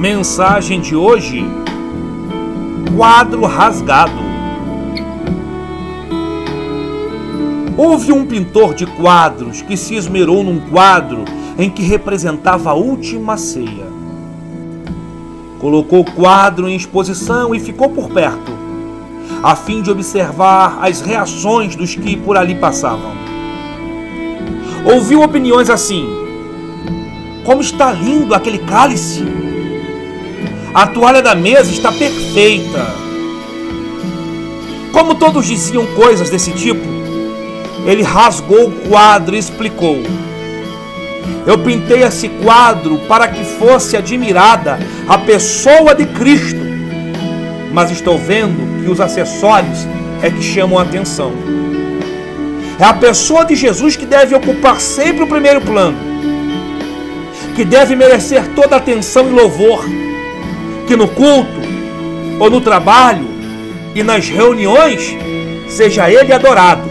Mensagem de hoje: Quadro rasgado. Houve um pintor de quadros que se esmerou num quadro em que representava a última ceia. Colocou o quadro em exposição e ficou por perto, a fim de observar as reações dos que por ali passavam. Ouviu opiniões assim: Como está lindo aquele cálice! A toalha da mesa está perfeita. Como todos diziam coisas desse tipo, ele rasgou o quadro e explicou: Eu pintei esse quadro para que fosse admirada a pessoa de Cristo, mas estou vendo que os acessórios é que chamam a atenção. É a pessoa de Jesus que deve ocupar sempre o primeiro plano, que deve merecer toda a atenção e louvor que no culto, ou no trabalho e nas reuniões, seja Ele adorado.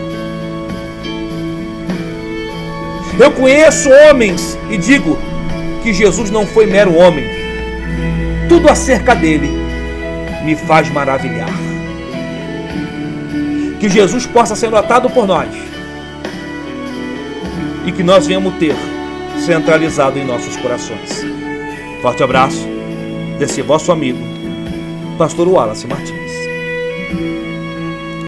Eu conheço homens e digo que Jesus não foi mero homem. Tudo acerca dele me faz maravilhar. Que Jesus possa ser notado por nós e que nós venhamos ter centralizado em nossos corações. Forte abraço Desse vosso amigo, Pastor Wallace Martins.